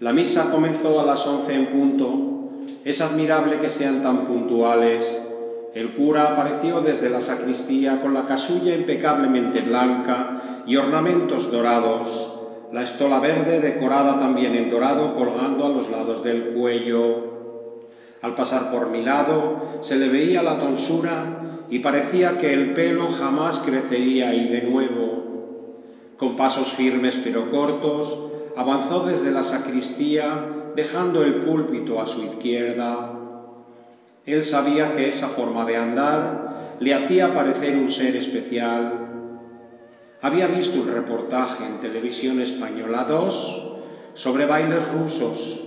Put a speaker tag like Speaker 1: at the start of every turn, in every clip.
Speaker 1: La misa comenzó a las once en punto. Es admirable que sean tan puntuales. El cura apareció desde la sacristía con la casulla impecablemente blanca y ornamentos dorados, la estola verde decorada también en dorado colgando a los lados del cuello. Al pasar por mi lado se le veía la tonsura y parecía que el pelo jamás crecería y de nuevo. Con pasos firmes pero cortos, avanzó desde la sacristía dejando el púlpito a su izquierda. Él sabía que esa forma de andar le hacía parecer un ser especial. Había visto un reportaje en televisión española 2 sobre bailes rusos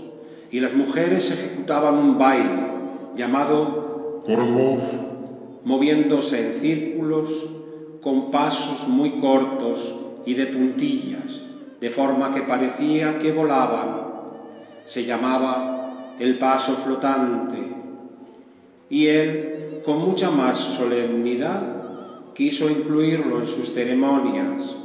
Speaker 1: y las mujeres ejecutaban un baile llamado
Speaker 2: Korolov,
Speaker 1: moviéndose en círculos con pasos muy cortos y de puntillas de forma que parecía que volaban. Se llamaba el paso flotante. Y él, con mucha más solemnidad, quiso incluirlo en sus ceremonias.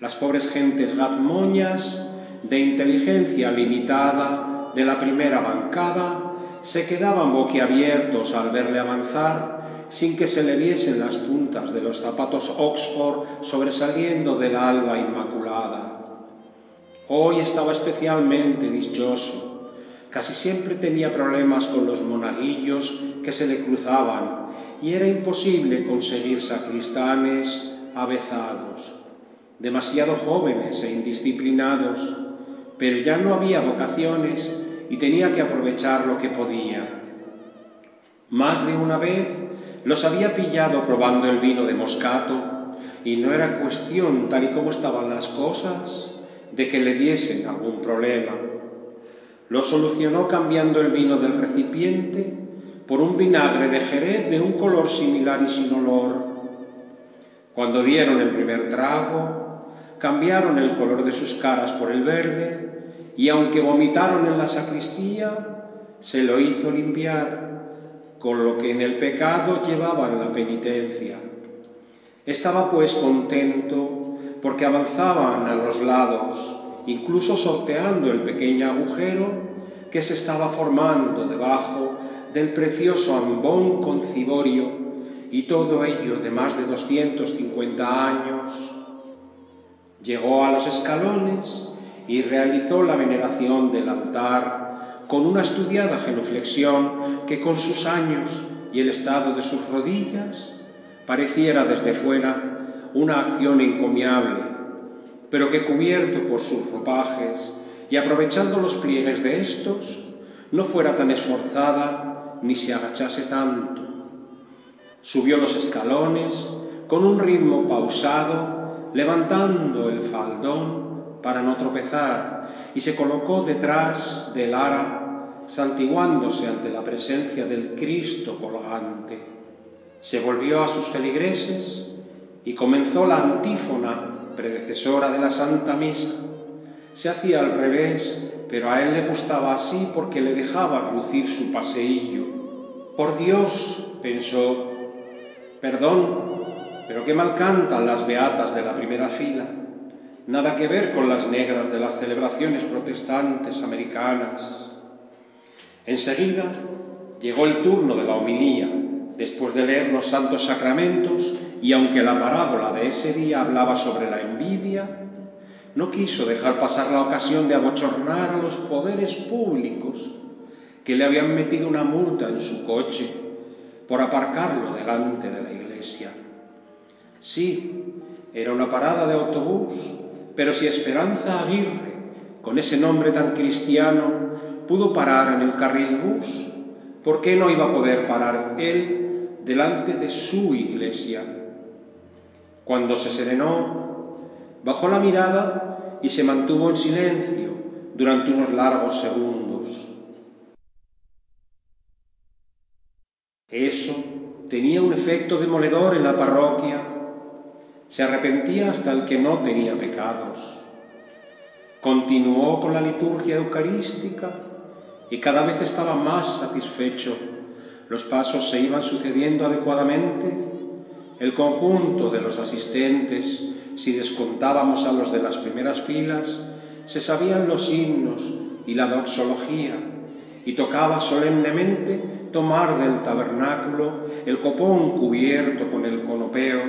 Speaker 1: Las pobres gentes gazmoñas, de inteligencia limitada, de la primera bancada, se quedaban boquiabiertos al verle avanzar sin que se le viesen las puntas de los zapatos Oxford sobresaliendo del alba inmaculada. Hoy estaba especialmente dichoso. Casi siempre tenía problemas con los monaguillos que se le cruzaban y era imposible conseguir sacristanes avezados, demasiado jóvenes e indisciplinados, pero ya no había vocaciones y tenía que aprovechar lo que podía. Más de una vez los había pillado probando el vino de Moscato y no era cuestión, tal y como estaban las cosas, de que le diesen algún problema. Lo solucionó cambiando el vino del recipiente por un vinagre de Jerez de un color similar y sin olor. Cuando dieron el primer trago, cambiaron el color de sus caras por el verde y aunque vomitaron en la sacristía, se lo hizo limpiar, con lo que en el pecado llevaban la penitencia. Estaba pues contento porque avanzaban a los lados, incluso sorteando el pequeño agujero que se estaba formando debajo del precioso ambón con ciborio y todo ello de más de 250 años. Llegó a los escalones y realizó la veneración del altar con una estudiada genuflexión que con sus años y el estado de sus rodillas pareciera desde fuera una acción encomiable, pero que cubierto por sus ropajes y aprovechando los pliegues de estos, no fuera tan esforzada ni se agachase tanto. Subió los escalones con un ritmo pausado, levantando el faldón para no tropezar, y se colocó detrás del ara, santiguándose ante la presencia del Cristo colgante. Se volvió a sus feligreses y comenzó la antífona predecesora de la Santa Misa. Se hacía al revés, pero a él le gustaba así porque le dejaba lucir su paseillo. Por Dios, pensó, perdón, pero qué mal cantan las beatas de la primera fila. Nada que ver con las negras de las celebraciones protestantes americanas. Enseguida llegó el turno de la homilía. Después de leer los santos sacramentos, y aunque la parábola de ese día hablaba sobre la envidia, no quiso dejar pasar la ocasión de abochornar a los poderes públicos que le habían metido una multa en su coche por aparcarlo delante de la iglesia. Sí, era una parada de autobús, pero si Esperanza Aguirre, con ese nombre tan cristiano, pudo parar en el carril bus, ¿por qué no iba a poder parar él delante de su iglesia? Cuando se serenó, bajó la mirada y se mantuvo en silencio durante unos largos segundos. Eso tenía un efecto demoledor en la parroquia. Se arrepentía hasta el que no tenía pecados. Continuó con la liturgia eucarística y cada vez estaba más satisfecho. Los pasos se iban sucediendo adecuadamente el conjunto de los asistentes, si descontábamos a los de las primeras filas, se sabían los himnos y la doxología, y tocaba solemnemente tomar del tabernáculo el copón cubierto con el conopeo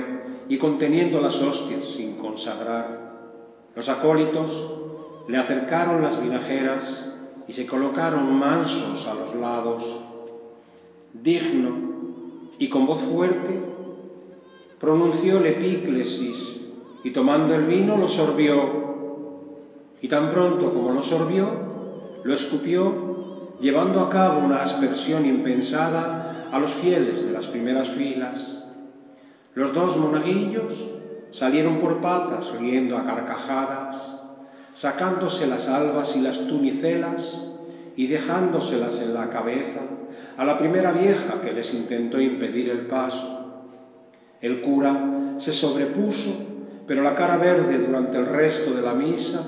Speaker 1: y conteniendo las hostias sin consagrar. Los acólitos le acercaron las vinajeras y se colocaron mansos a los lados. Digno y con voz fuerte pronunció el epíclesis y tomando el vino lo sorbió. Y tan pronto como lo sorbió, lo escupió, llevando a cabo una aspersión impensada a los fieles de las primeras filas. Los dos monaguillos salieron por patas riendo a carcajadas, sacándose las albas y las tunicelas y dejándoselas en la cabeza a la primera vieja que les intentó impedir el paso. El cura se sobrepuso, pero la cara verde durante el resto de la misa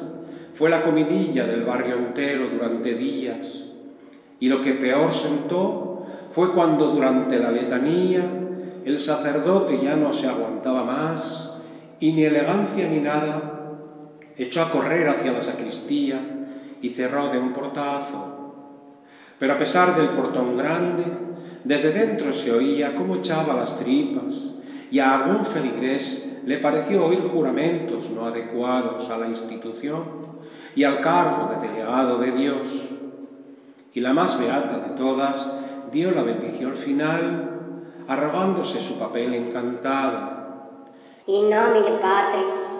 Speaker 1: fue la comidilla del barrio entero durante días. Y lo que peor sentó fue cuando durante la letanía el sacerdote ya no se aguantaba más y ni elegancia ni nada echó a correr hacia la sacristía y cerró de un portazo pero a pesar del portón grande, desde dentro se oía cómo echaba las tripas y a algún feligrés le pareció oír juramentos no adecuados a la institución y al cargo de delegado de Dios. Y la más beata de todas dio la bendición final, arrogándose su papel encantado.
Speaker 2: In nomine Patris